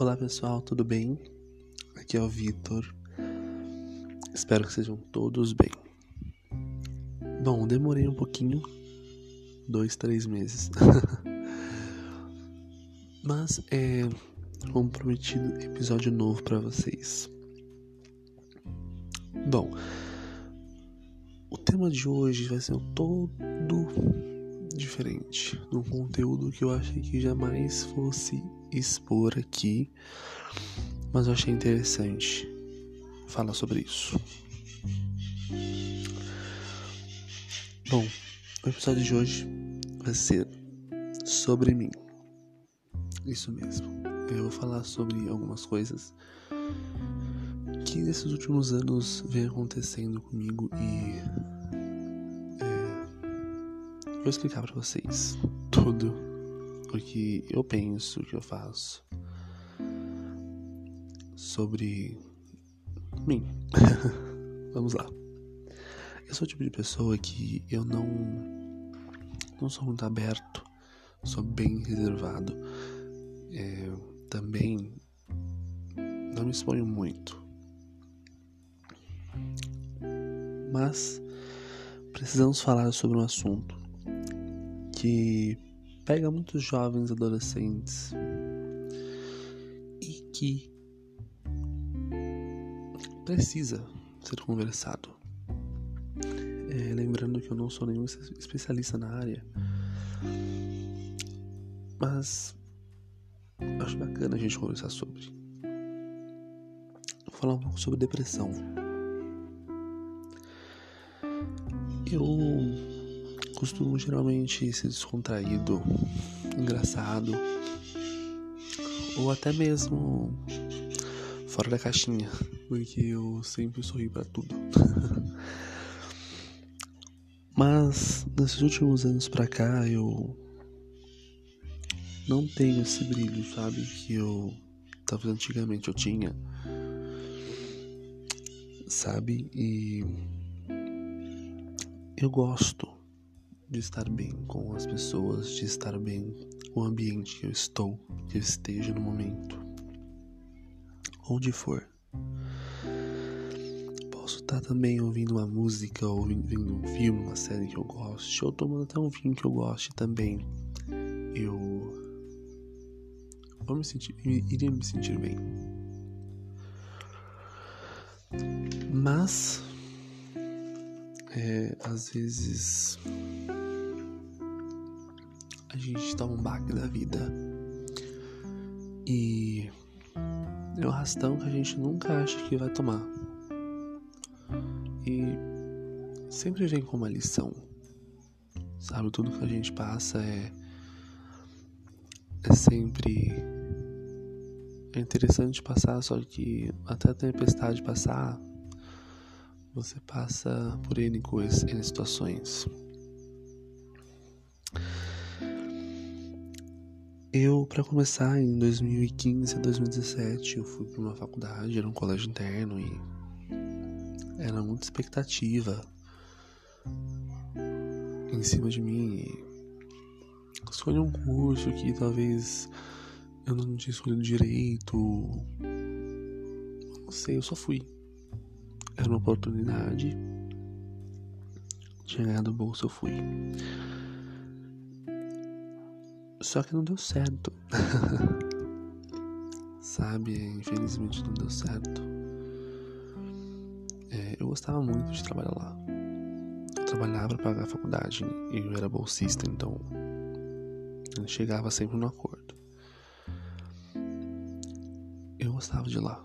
Olá pessoal, tudo bem? Aqui é o Vitor. Espero que sejam todos bem. Bom, demorei um pouquinho, dois, três meses. Mas é como prometido, episódio novo para vocês. Bom, o tema de hoje vai ser todo diferente, num conteúdo que eu achei que jamais fosse expor aqui, mas eu achei interessante falar sobre isso. Bom, o episódio de hoje vai ser sobre mim. Isso mesmo. Eu vou falar sobre algumas coisas que nesses últimos anos vem acontecendo comigo e é, vou explicar para vocês tudo o que eu penso, o que eu faço sobre mim. Vamos lá. Eu sou o tipo de pessoa que eu não não sou muito aberto, sou bem reservado. É, também não me exponho muito. Mas precisamos falar sobre um assunto que pega muitos jovens adolescentes e que precisa ser conversado. É, lembrando que eu não sou nenhum especialista na área, mas acho bacana a gente conversar sobre. Vou falar um pouco sobre depressão. Eu costumo geralmente ser descontraído, engraçado, ou até mesmo fora da caixinha, porque eu sempre sorri para tudo. Mas nesses últimos anos pra cá eu não tenho esse brilho, sabe? Que eu talvez antigamente eu tinha. Sabe? E eu gosto de estar bem com as pessoas, de estar bem com o ambiente que eu estou, que eu esteja no momento. Onde for. Posso estar também ouvindo uma música, ou vendo um filme, uma série que eu goste, ou tomando até um vinho que eu goste também. Eu vou me sentir, iria me sentir bem. Mas é, às vezes gente toma um baque da vida e é um arrastão que a gente nunca acha que vai tomar. E sempre vem com uma lição. Sabe, tudo que a gente passa é é sempre é interessante passar, só que até a tempestade passar, você passa por N coisas, N situações. Eu, para começar, em 2015 a 2017, eu fui para uma faculdade, era um colégio interno e era muita expectativa em cima de mim. Escolhi um curso que talvez eu não tinha escolhido direito. Não sei, eu só fui. Era uma oportunidade. Tinha ganhado bolsa, eu fui. Só que não deu certo. Sabe, infelizmente não deu certo. É, eu gostava muito de trabalhar lá. Eu trabalhava para pagar a faculdade e eu era bolsista, então eu chegava sempre no acordo. Eu gostava de lá.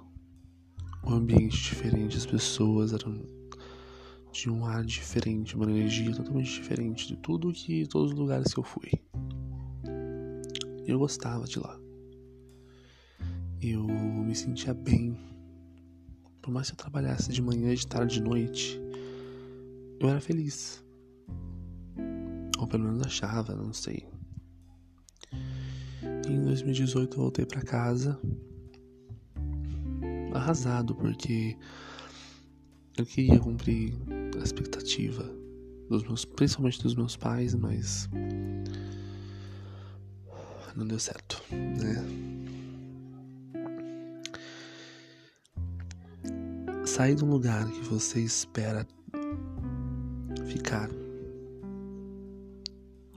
O ambiente diferente, as pessoas eram de um ar diferente, uma energia totalmente diferente de tudo que todos os lugares que eu fui. Eu gostava de lá. Eu me sentia bem. Por mais que eu trabalhasse de manhã, de tarde, de noite, eu era feliz. Ou pelo menos achava, não sei. E em 2018 eu voltei para casa arrasado porque eu queria cumprir a expectativa dos meus, principalmente dos meus pais, mas não deu certo, né? Sair de um lugar que você espera ficar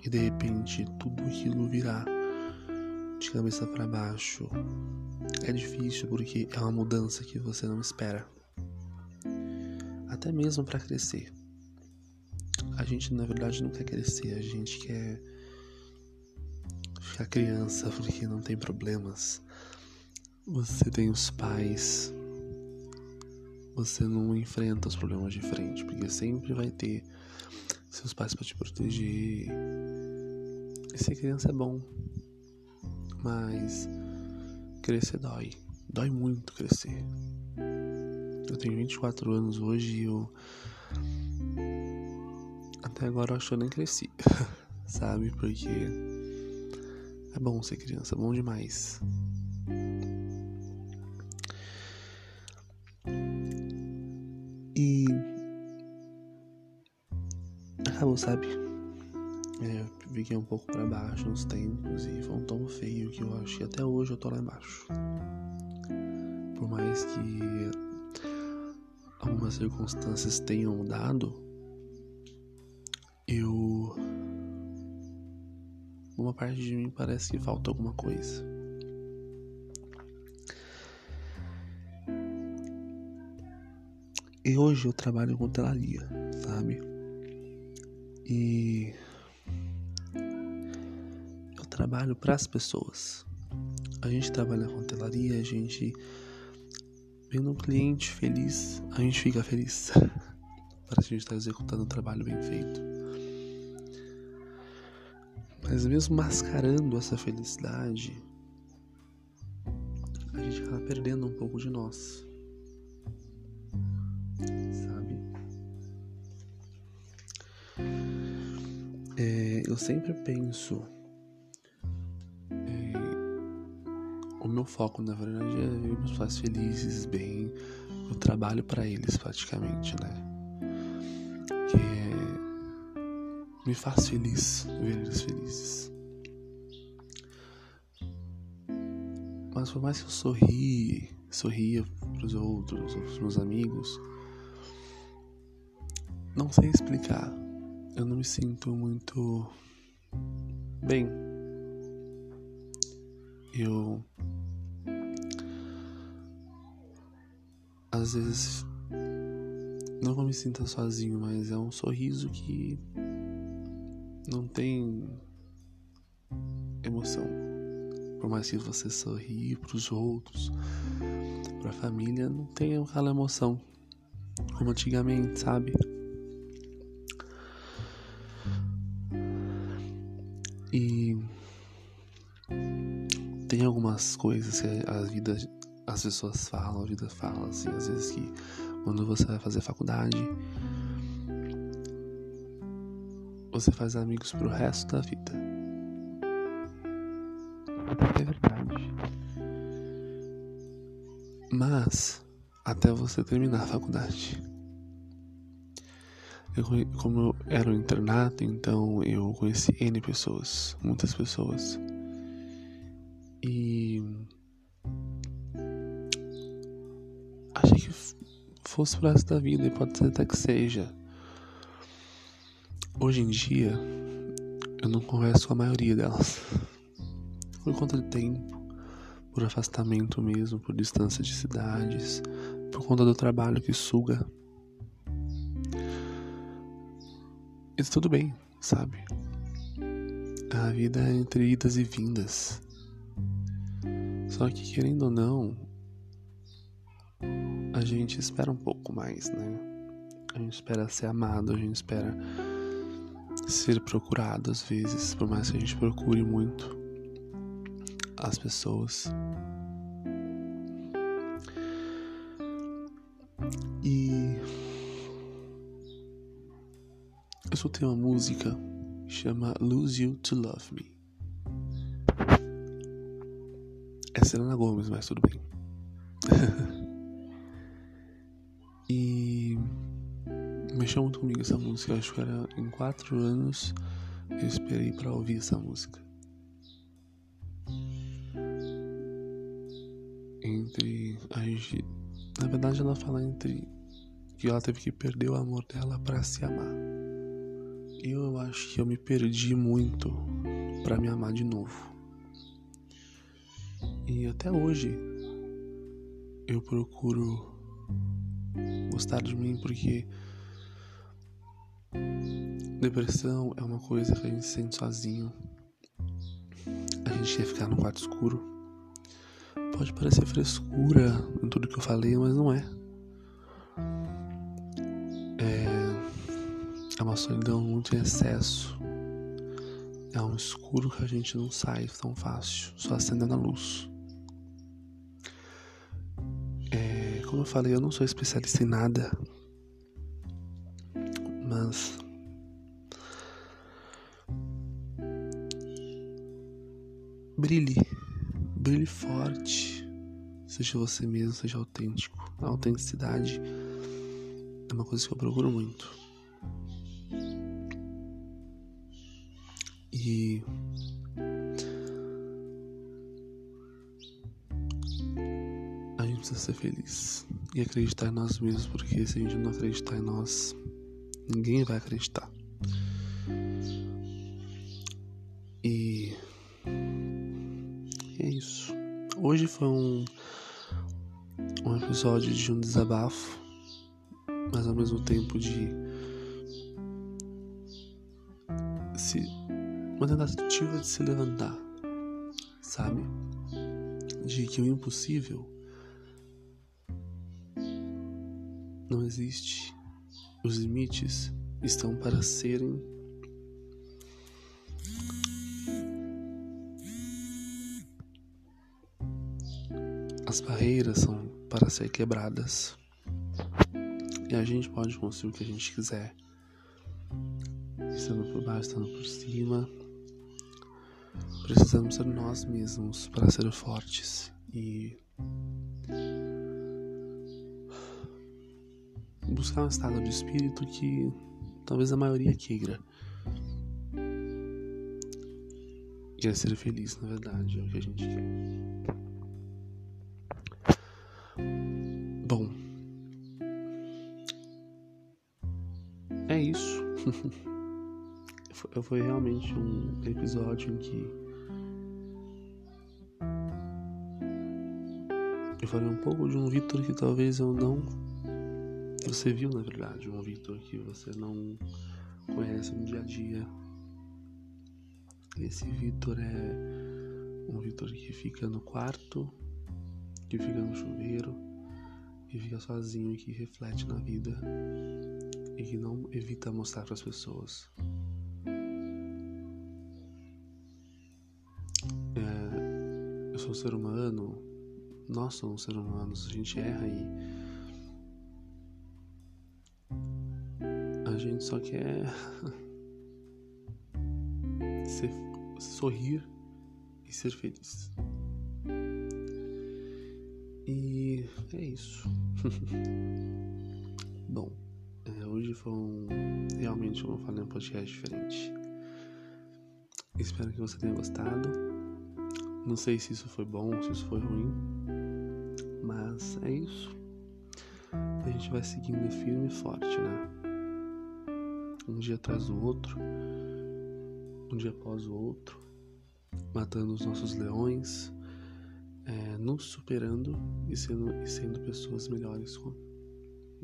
e de repente tudo aquilo virá de cabeça para baixo. É difícil porque é uma mudança que você não espera. Até mesmo para crescer. A gente na verdade não quer crescer, a gente quer ficar criança porque não tem problemas. Você tem os pais. Você não enfrenta os problemas de frente, porque sempre vai ter seus pais para te proteger. E ser criança é bom, mas crescer dói. Dói muito crescer. Eu tenho 24 anos hoje e eu. Até agora eu acho que eu nem cresci, sabe? Porque é bom ser criança, é bom demais. E. Acabou, sabe? É, eu fiquei um pouco para baixo uns tempos e foi um tom feio que eu acho que até hoje eu tô lá embaixo. Por mais que algumas circunstâncias tenham mudado, Uma parte de mim parece que falta alguma coisa. E hoje eu trabalho com telaria, sabe? E eu trabalho para as pessoas. A gente trabalha com telaria, a gente vendo um cliente feliz, a gente fica feliz. Parece que a gente está executando um trabalho bem feito. Mas mesmo mascarando essa felicidade, a gente acaba perdendo um pouco de nós. Sabe? É, eu sempre penso. É, o meu foco, na verdade, é ver meus pais felizes, bem. Eu trabalho para eles praticamente, né? Me faz feliz ver eles felizes. Mas por mais que eu sorri, sorria pros outros, pros meus amigos, não sei explicar. Eu não me sinto muito bem. Eu às vezes não me sinta sozinho, mas é um sorriso que não tem emoção. Por mais que você sorri para os outros, para a família, não tem aquela emoção como antigamente, sabe? E tem algumas coisas que a vida, as pessoas falam, a vida fala assim, às vezes que quando você vai fazer faculdade, você faz amigos pro resto da vida. É verdade. Mas, até você terminar a faculdade. Eu, como eu era um internato, então eu conheci N pessoas, muitas pessoas. E. Achei que fosse pro resto da vida, e pode ser até que seja. Hoje em dia, eu não converso com a maioria delas. Por conta de tempo, por afastamento mesmo, por distância de cidades, por conta do trabalho que suga. E tudo bem, sabe? A vida é entre idas e vindas. Só que, querendo ou não, a gente espera um pouco mais, né? A gente espera ser amado, a gente espera ser procurado às vezes, por mais que a gente procure muito as pessoas. E eu escutei uma música que chama Lose You to Love Me. É Selena Gomes, mas tudo bem. e mexeu muito comigo essa música. Eu acho que era em quatro anos eu esperei para ouvir essa música. Entre a gente. Na verdade, ela fala entre que ela teve que perder o amor dela para se amar. Eu, acho que eu me perdi muito para me amar de novo. E até hoje eu procuro gostar de mim porque depressão é uma coisa que a gente sente sozinho. A gente quer ficar no quarto escuro. Pode parecer frescura em tudo que eu falei, mas não é. É, é uma solidão muito em excesso. É um escuro que a gente não sai tão fácil, só acendendo a luz. É, como eu falei, eu não sou especialista em nada, mas brilhe, brilhe forte, seja você mesmo, seja autêntico. A autenticidade é uma coisa que eu procuro muito. E a gente precisa ser feliz e acreditar em nós mesmos, porque se a gente não acreditar em nós, ninguém vai acreditar. E é isso. Hoje foi um, um episódio de um desabafo, mas ao mesmo tempo de se uma tentativa de se levantar, sabe? De que o impossível não existe. Os limites estão para serem As barreiras são para ser quebradas. E a gente pode conseguir o que a gente quiser. Estando por baixo, estando por cima. Precisamos ser nós mesmos para ser fortes e buscar um estado de espírito que talvez a maioria queira. Que é ser feliz, na verdade, é o que a gente quer. Bom, é isso. Foi realmente um episódio em que eu falei um pouco de um Vitor que talvez eu não. Você viu, na verdade, um Vitor que você não conhece no dia a dia. Esse Vitor é um Vitor que fica no quarto, que fica no chuveiro, que fica sozinho e que reflete na vida e que não evita mostrar para as pessoas. É, eu sou um ser humano, nós somos seres humanos, a gente erra e a gente só quer ser, sorrir e ser feliz. E é isso. Bom, é, hoje foi um. Realmente, como eu falei, um podcast diferente. Espero que você tenha gostado. Não sei se isso foi bom, se isso foi ruim. Mas é isso. A gente vai seguindo firme e forte, né? Um dia atrás do outro. Um dia após o outro. Matando os nossos leões é, nos superando e sendo, e sendo pessoas melhores,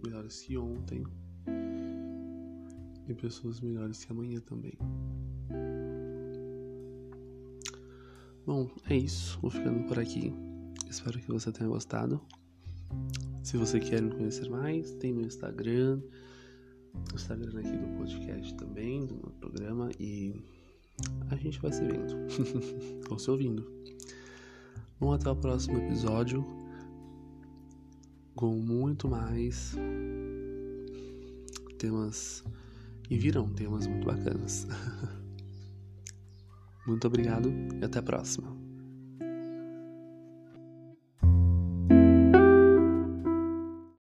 melhores que ontem e pessoas melhores que amanhã também. Bom, é isso. Vou ficando por aqui. Espero que você tenha gostado. Se você quer me conhecer mais, tem meu Instagram, o Instagram aqui do podcast também, do programa, e a gente vai se vendo, ou se ouvindo. Vamos até o próximo episódio com muito mais temas e virão temas muito bacanas. muito obrigado e até a próxima.